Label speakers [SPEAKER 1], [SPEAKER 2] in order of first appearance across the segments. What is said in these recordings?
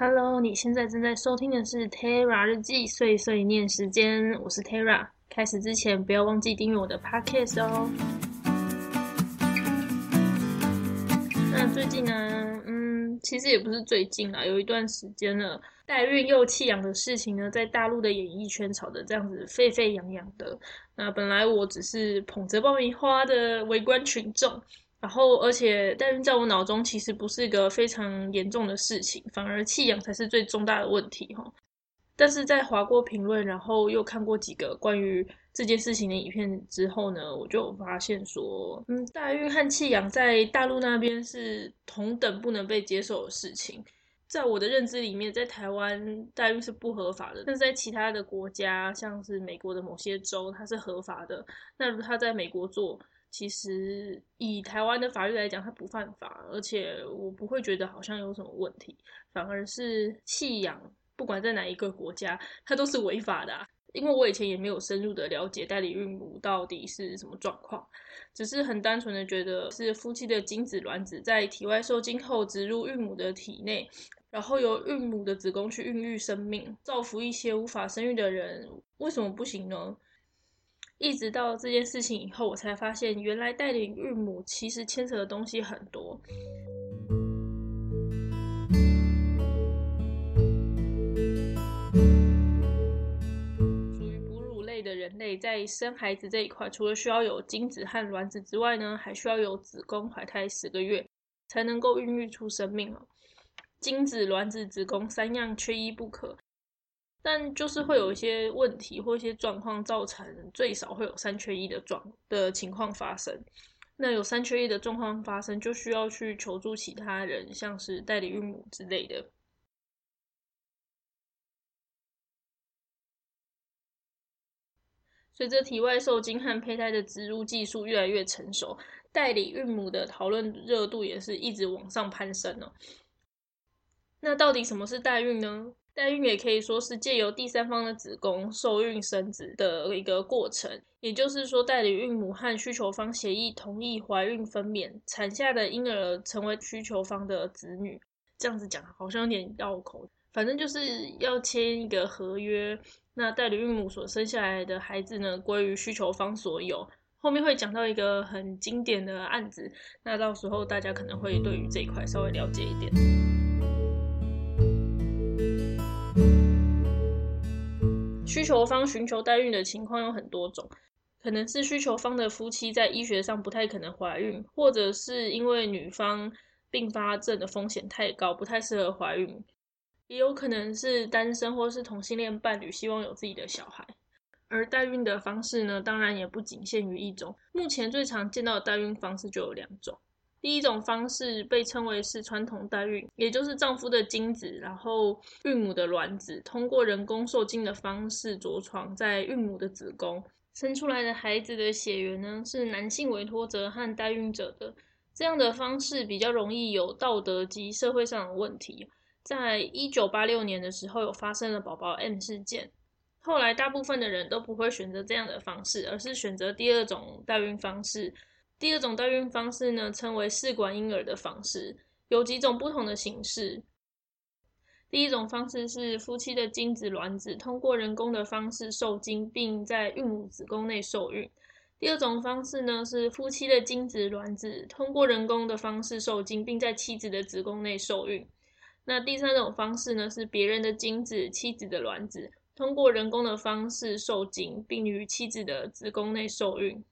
[SPEAKER 1] Hello，你现在正在收听的是 Terra 日记碎碎念时间，我是 Terra。开始之前不要忘记订阅我的 Podcast 哦。那最近呢，嗯，其实也不是最近啦，有一段时间了，代孕又弃养的事情呢，在大陆的演艺圈炒得这样子沸沸扬扬的。那本来我只是捧着爆米花的围观群众。然后，而且代孕在我脑中其实不是一个非常严重的事情，反而弃养才是最重大的问题哈。但是在划过评论，然后又看过几个关于这件事情的影片之后呢，我就发现说，嗯，代孕和弃养在大陆那边是同等不能被接受的事情。在我的认知里面，在台湾代孕是不合法的，但是在其他的国家，像是美国的某些州，它是合法的。那如果他在美国做，其实以台湾的法律来讲，它不犯法，而且我不会觉得好像有什么问题，反而是弃养，不管在哪一个国家，它都是违法的。因为我以前也没有深入的了解代理孕母到底是什么状况，只是很单纯的觉得是夫妻的精子卵子在体外受精后植入孕母的体内，然后由孕母的子宫去孕育生命，造福一些无法生育的人，为什么不行呢？一直到这件事情以后，我才发现原来带领孕母其实牵扯的东西很多。属于哺乳类的人类，在生孩子这一块，除了需要有精子和卵子之外呢，还需要有子宫怀胎十个月，才能够孕育出生命哦。精子、卵子、子宫三样缺一不可。但就是会有一些问题或一些状况，造成最少会有三缺一的状的情况发生。那有三缺一的状况发生，就需要去求助其他人，像是代理孕母之类的。随着体外受精和胚胎的植入技术越来越成熟，代理孕母的讨论热度也是一直往上攀升哦。那到底什么是代孕呢？代孕也可以说是借由第三方的子宫受孕生子的一个过程，也就是说，代理孕母和需求方协议同意怀孕分娩，产下的婴儿成为需求方的子女。这样子讲好像有点绕口，反正就是要签一个合约。那代理孕母所生下来的孩子呢，归于需求方所有。后面会讲到一个很经典的案子，那到时候大家可能会对于这一块稍微了解一点。需求方寻求代孕的情况有很多种，可能是需求方的夫妻在医学上不太可能怀孕，或者是因为女方并发症的风险太高，不太适合怀孕，也有可能是单身或是同性恋伴侣希望有自己的小孩。而代孕的方式呢，当然也不仅限于一种，目前最常见到的代孕方式就有两种。第一种方式被称为是传统代孕，也就是丈夫的精子，然后孕母的卵子通过人工受精的方式着床在孕母的子宫，生出来的孩子的血缘呢是男性委托者和代孕者的。这样的方式比较容易有道德及社会上的问题。在一九八六年的时候，有发生了宝宝 M 事件，后来大部分的人都不会选择这样的方式，而是选择第二种代孕方式。第二种代孕方式呢，称为试管婴儿的方式，有几种不同的形式。第一种方式是夫妻的精子卵子通过人工的方式受精，并在孕母子宫内受孕。第二种方式呢，是夫妻的精子卵子通过人工的方式受精，并在妻子的子宫内受孕。那第三种方式呢，是别人的精子、妻子的卵子通过人工的方式受精，并于妻子的子宫内受孕。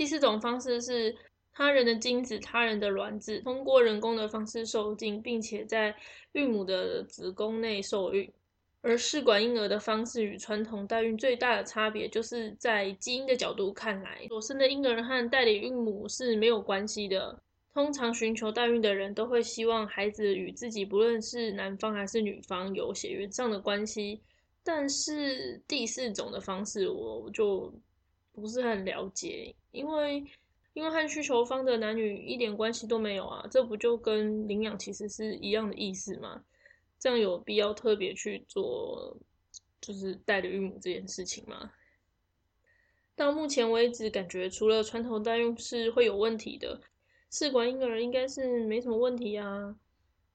[SPEAKER 1] 第四种方式是他人的精子、他人的卵子通过人工的方式受精，并且在孕母的子宫内受孕。而试管婴儿的方式与传统代孕最大的差别，就是在基因的角度看来，所生的婴儿和代理孕母是没有关系的。通常寻求代孕的人都会希望孩子与自己不论是男方还是女方有血缘上的关系。但是第四种的方式，我就。不是很了解，因为因为和需求方的男女一点关系都没有啊，这不就跟领养其实是一样的意思吗？这样有必要特别去做就是代理孕母这件事情吗？到目前为止，感觉除了传统代孕是会有问题的，试管婴儿应该是没什么问题啊。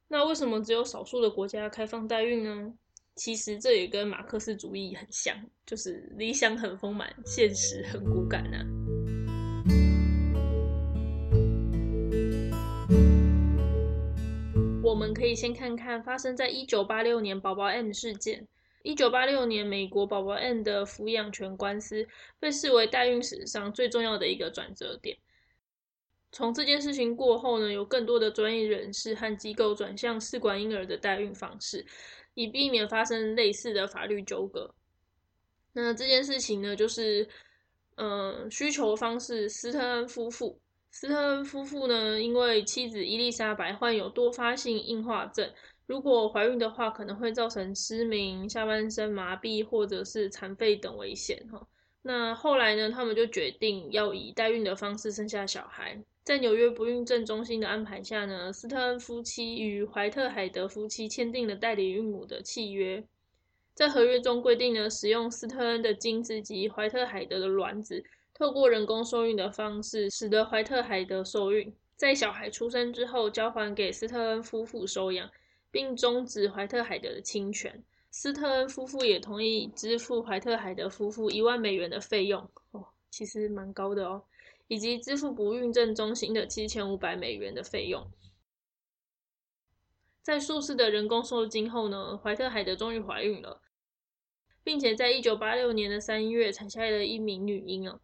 [SPEAKER 1] 那为什么只有少数的国家开放代孕呢？其实这也跟马克思主义很像，就是理想很丰满，现实很骨感呢。我们可以先看看发生在一九八六年宝宝 M 事件。一九八六年，美国宝宝 M 的抚养权官司被视为代孕史上最重要的一个转折点。从这件事情过后呢，有更多的专业人士和机构转向试管婴儿的代孕方式，以避免发生类似的法律纠葛。那这件事情呢，就是，嗯，需求方是斯特恩夫妇。斯特恩夫妇呢，因为妻子伊丽莎白患有多发性硬化症，如果怀孕的话，可能会造成失明、下半身麻痹或者是残废等危险。哈，那后来呢，他们就决定要以代孕的方式生下小孩。在纽约不孕症中心的安排下呢，斯特恩夫妻与怀特海德夫妻签订了代理孕母的契约。在合约中规定呢，使用斯特恩的精子及怀特海德的卵子，透过人工受孕的方式，使得怀特海德受孕。在小孩出生之后，交还给斯特恩夫妇收养，并终止怀特海德的侵权。斯特恩夫妇也同意支付怀特海德夫妇一万美元的费用。哦，其实蛮高的哦。以及支付不孕症中心的七千五百美元的费用。在数次的人工受精后呢，怀特海德终于怀孕了，并且在一九八六年的三月产下了一名女婴哦。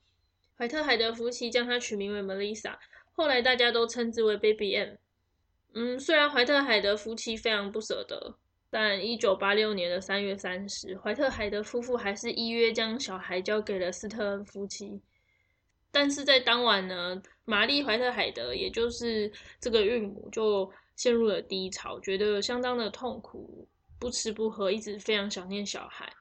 [SPEAKER 1] 怀特海德夫妻将她取名为 Melissa，后来大家都称之为 Baby M。嗯，虽然怀特海德夫妻非常不舍得，但一九八六年的三月三十，怀特海德夫妇还是依约将小孩交给了斯特恩夫妻。但是在当晚呢，玛丽怀特海德，也就是这个孕母，就陷入了低潮，觉得相当的痛苦，不吃不喝，一直非常想念小孩。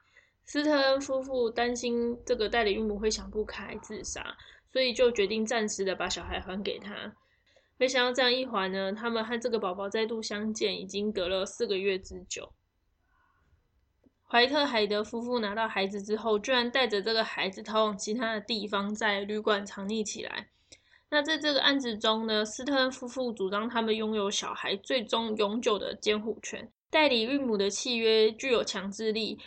[SPEAKER 1] 斯特恩夫妇担心这个代理孕母会想不开自杀，所以就决定暂时的把小孩还给他。没想到这样一还呢，他们和这个宝宝再度相见，已经隔了四个月之久。怀特海德夫妇拿到孩子之后，居然带着这个孩子逃往其他的地方，在旅馆藏匿起来。那在这个案子中呢，斯特恩夫妇主张他们拥有小孩最终永久的监护权，代理孕母的契约具有强制力。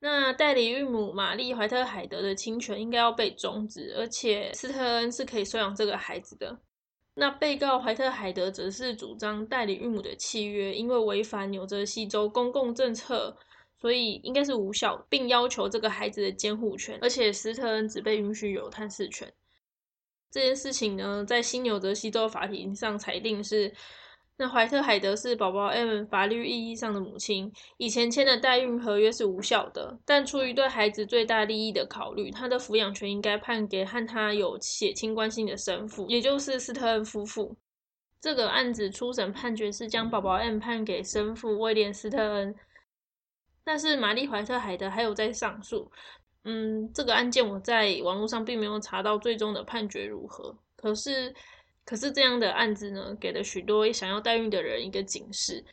[SPEAKER 1] 那代理孕母玛丽怀特海德的侵权应该要被终止，而且斯特恩是可以收养这个孩子的。那被告怀特海德则是主张代理孕母的契约因为违反纽泽西州公共政策。所以应该是无效，并要求这个孩子的监护权，而且斯特恩只被允许有探视权。这件事情呢，在新纽泽西州法庭上裁定是，那怀特海德是宝宝 M 法律意义上的母亲，以前签的代孕合约是无效的。但出于对孩子最大利益的考虑，他的抚养权应该判给和他有血亲关系的生父，也就是斯特恩夫妇。这个案子初审判决是将宝宝 M 判给生父威廉斯特恩。但是玛丽怀特海德还有在上诉，嗯，这个案件我在网络上并没有查到最终的判决如何。可是，可是这样的案子呢，给了许多想要代孕的人一个警示。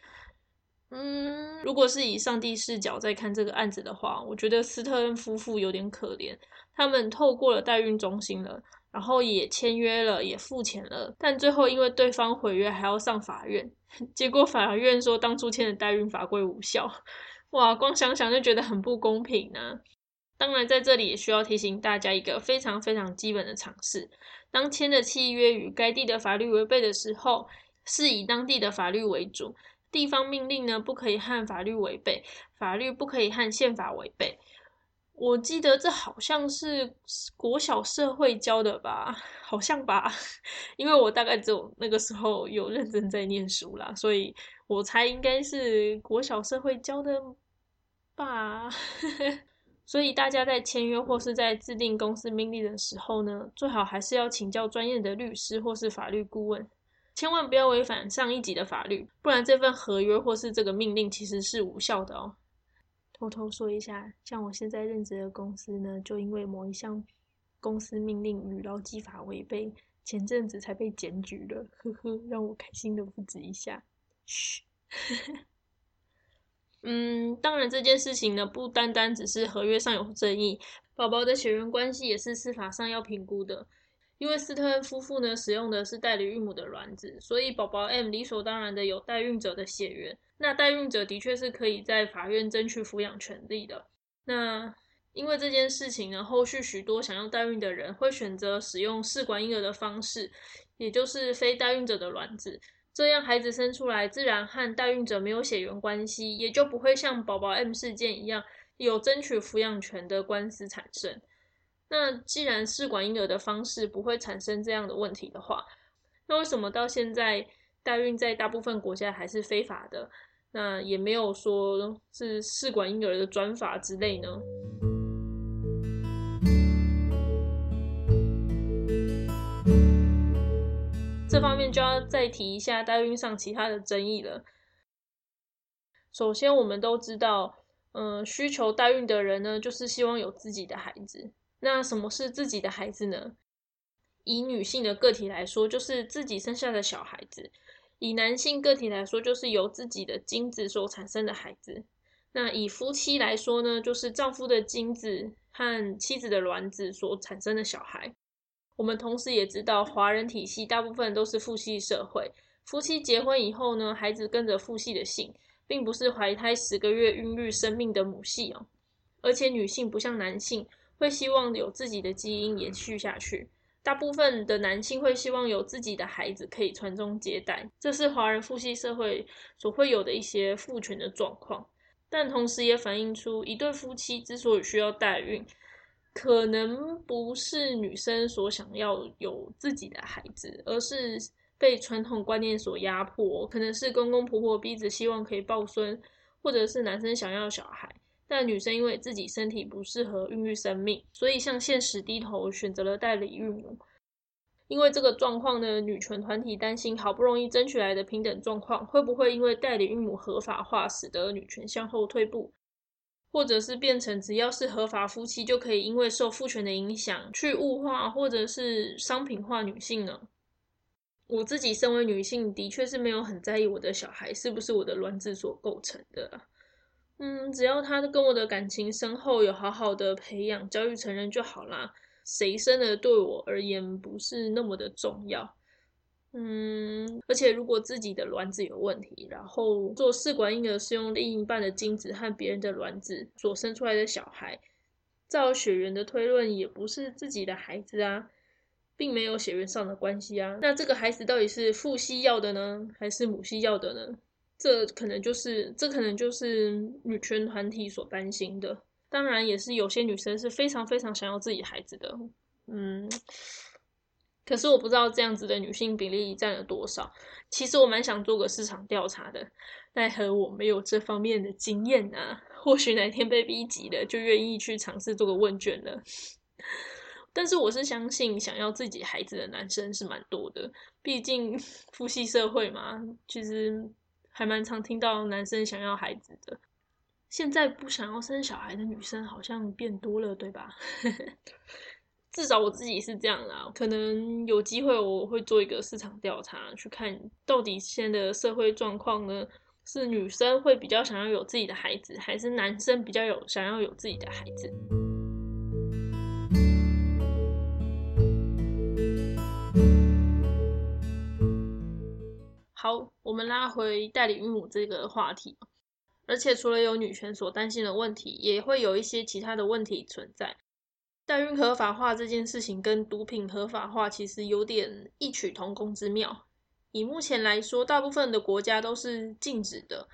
[SPEAKER 1] 嗯，如果是以上帝视角在看这个案子的话，我觉得斯特恩夫妇有点可怜。他们透过了代孕中心了，然后也签约了，也付钱了，但最后因为对方毁约，还要上法院，结果法院说当初签的代孕法规无效。哇，光想想就觉得很不公平呢。当然，在这里也需要提醒大家一个非常非常基本的常识：当签的契约与该地的法律违背的时候，是以当地的法律为主。地方命令呢，不可以和法律违背；法律不可以和宪法违背。我记得这好像是国小社会教的吧？好像吧？因为我大概只有那个时候有认真在念书啦，所以。我猜应该是国小社会教的吧，所以大家在签约或是在制定公司命令的时候呢，最好还是要请教专业的律师或是法律顾问，千万不要违反上一级的法律，不然这份合约或是这个命令其实是无效的哦。偷偷说一下，像我现在任职的公司呢，就因为某一项公司命令与劳基法违背，前阵子才被检举了，呵呵，让我开心的不止一下。嘘，嗯，当然这件事情呢，不单单只是合约上有争议，宝宝的血缘关系也是司法上要评估的。因为斯特恩夫妇呢使用的是代理孕母的卵子，所以宝宝 M 理所当然的有代孕者的血缘。那代孕者的确是可以在法院争取抚养权利的。那因为这件事情呢，后续许多想要代孕的人会选择使用试管婴儿的方式，也就是非代孕者的卵子，这样孩子生出来自然和代孕者没有血缘关系，也就不会像宝宝 M 事件一样有争取抚养权的官司产生。那既然试管婴儿的方式不会产生这样的问题的话，那为什么到现在代孕在大部分国家还是非法的？那也没有说是试管婴儿的专法之类呢？这方面就要再提一下代孕上其他的争议了。首先，我们都知道，嗯，需求代孕的人呢，就是希望有自己的孩子。那什么是自己的孩子呢？以女性的个体来说，就是自己生下的小孩子；以男性个体来说，就是由自己的精子所产生的孩子。那以夫妻来说呢，就是丈夫的精子和妻子的卵子所产生的小孩。我们同时也知道，华人体系大部分都是父系社会，夫妻结婚以后呢，孩子跟着父系的姓，并不是怀胎十个月孕育生命的母系哦。而且女性不像男性。会希望有自己的基因延续下去，大部分的男性会希望有自己的孩子可以传宗接代，这是华人父系社会所会有的一些父权的状况。但同时也反映出一对夫妻之所以需要代孕，可能不是女生所想要有自己的孩子，而是被传统观念所压迫，可能是公公婆婆逼着希望可以抱孙，或者是男生想要小孩。但女生因为自己身体不适合孕育生命，所以向现实低头，选择了代理孕母。因为这个状况呢，女权团体担心好不容易争取来的平等状况，会不会因为代理孕母合法化，使得女权向后退步，或者是变成只要是合法夫妻就可以因为受父权的影响去物化或者是商品化女性呢？我自己身为女性，的确是没有很在意我的小孩是不是我的卵子所构成的。嗯，只要他跟我的感情深厚，有好好的培养、教育成人就好啦。谁生的对我而言不是那么的重要。嗯，而且如果自己的卵子有问题，然后做试管婴儿是用另一半的精子和别人的卵子所生出来的小孩，照血缘的推论，也不是自己的孩子啊，并没有血缘上的关系啊。那这个孩子到底是父系要的呢，还是母系要的呢？这可能就是，这可能就是女权团体所担心的。当然，也是有些女生是非常非常想要自己孩子的。嗯，可是我不知道这样子的女性比例占了多少。其实我蛮想做个市场调查的，奈何我没有这方面的经验啊。或许哪天被逼急了，就愿意去尝试做个问卷了。但是我是相信，想要自己孩子的男生是蛮多的。毕竟父系社会嘛，其实。还蛮常听到男生想要孩子的，现在不想要生小孩的女生好像变多了，对吧？至少我自己是这样啦。可能有机会我会做一个市场调查，去看到底现在的社会状况呢，是女生会比较想要有自己的孩子，还是男生比较有想要有自己的孩子？好，我们拉回代理孕母这个话题，而且除了有女权所担心的问题，也会有一些其他的问题存在。代孕合法化这件事情跟毒品合法化其实有点异曲同工之妙。以目前来说，大部分的国家都是禁止的，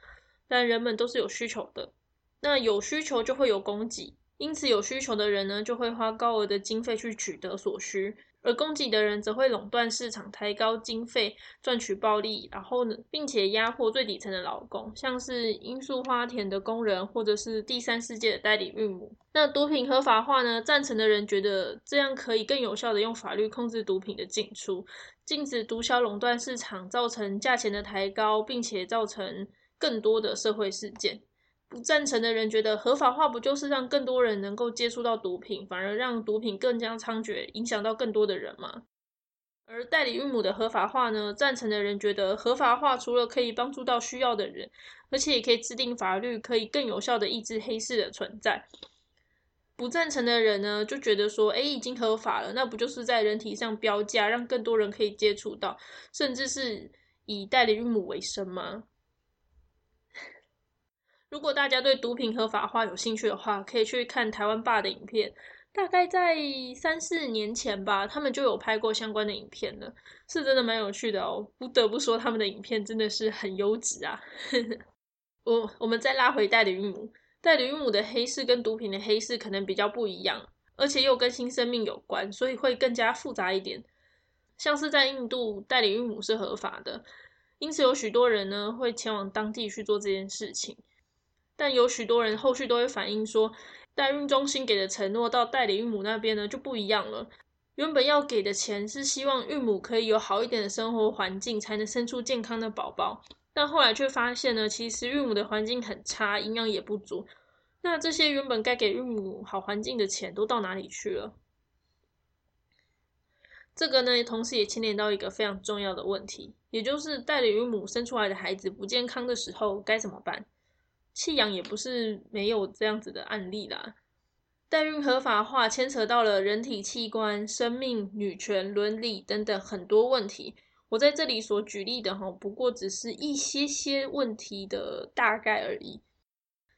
[SPEAKER 1] 但人们都是有需求的。那有需求就会有供给，因此有需求的人呢，就会花高额的经费去取得所需。而供给的人则会垄断市场，抬高经费，赚取暴利，然后呢，并且压迫最底层的劳工，像是罂粟花田的工人，或者是第三世界的代理孕母。那毒品合法化呢？赞成的人觉得这样可以更有效的用法律控制毒品的进出，禁止毒枭垄断市场，造成价钱的抬高，并且造成更多的社会事件。不赞成的人觉得合法化不就是让更多人能够接触到毒品，反而让毒品更加猖獗，影响到更多的人吗？而代理孕母的合法化呢？赞成的人觉得合法化除了可以帮助到需要的人，而且也可以制定法律，可以更有效的抑制黑市的存在。不赞成的人呢，就觉得说，哎，已经合法了，那不就是在人体上标价，让更多人可以接触到，甚至是以代理孕母为生吗？如果大家对毒品合法化有兴趣的话，可以去看台湾爸的影片。大概在三四年前吧，他们就有拍过相关的影片了，是真的蛮有趣的哦。不得不说，他们的影片真的是很优质啊。我我们再拉回代理孕母，代理孕母的黑市跟毒品的黑市可能比较不一样，而且又跟新生命有关，所以会更加复杂一点。像是在印度，代理孕母是合法的，因此有许多人呢会前往当地去做这件事情。但有许多人后续都会反映说，代孕中心给的承诺到代理孕母那边呢就不一样了。原本要给的钱是希望孕母可以有好一点的生活环境，才能生出健康的宝宝。但后来却发现呢，其实孕母的环境很差，营养也不足。那这些原本该给孕母好环境的钱都到哪里去了？这个呢，同时也牵连到一个非常重要的问题，也就是代理孕母生出来的孩子不健康的时候该怎么办？弃养也不是没有这样子的案例啦。代孕合法化牵扯到了人体器官、生命、女权、伦理等等很多问题。我在这里所举例的哈，不过只是一些些问题的大概而已。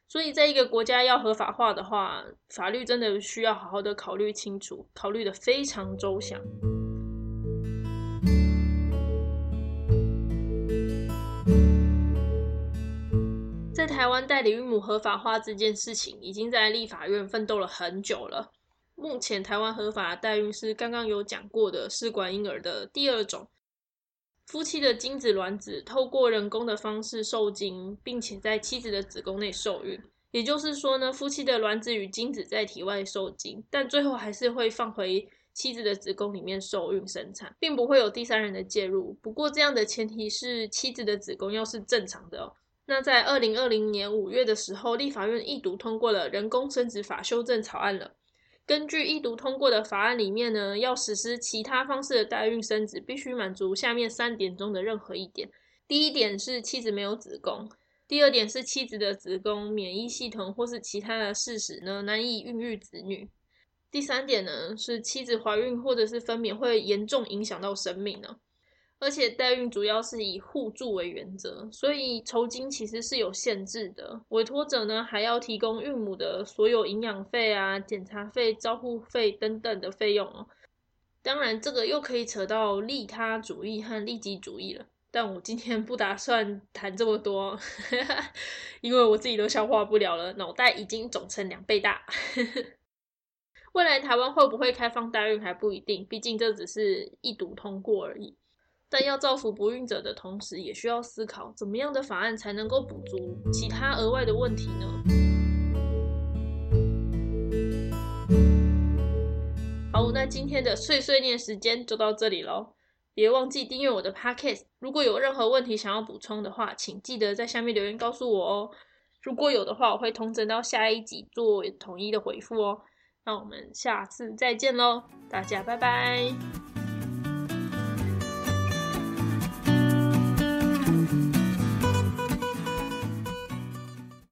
[SPEAKER 1] 所以，在一个国家要合法化的话，法律真的需要好好的考虑清楚，考虑的非常周详。台湾代理孕母合法化这件事情，已经在立法院奋斗了很久了。目前台湾合法代孕是刚刚有讲过的试管婴儿的第二种，夫妻的精子卵子透过人工的方式受精，并且在妻子的子宫内受孕。也就是说呢，夫妻的卵子与精子在体外受精，但最后还是会放回妻子的子宫里面受孕生产，并不会有第三人的介入。不过这样的前提是妻子的子宫要是正常的哦。那在二零二零年五月的时候，立法院一读通过了人工生殖法修正草案了。根据一读通过的法案里面呢，要实施其他方式的代孕生殖，必须满足下面三点中的任何一点。第一点是妻子没有子宫；第二点是妻子的子宫、免疫系统或是其他的事实呢难以孕育子女；第三点呢是妻子怀孕或者是分娩会严重影响到生命呢。而且代孕主要是以互助为原则，所以酬金其实是有限制的。委托者呢还要提供孕母的所有营养费啊、检查费、照护费等等的费用哦。当然，这个又可以扯到利他主义和利己主义了。但我今天不打算谈这么多，因为我自己都消化不了了，脑袋已经肿成两倍大。未来台湾会不会开放代孕还不一定，毕竟这只是一读通过而已。但要造福不孕者的同时，也需要思考怎么样的法案才能够补足其他额外的问题呢？好，那今天的碎碎念时间就到这里喽，别忘记订阅我的 podcast。如果有任何问题想要补充的话，请记得在下面留言告诉我哦。如果有的话，我会同整到下一集做统一的回复哦。那我们下次再见喽，大家拜拜。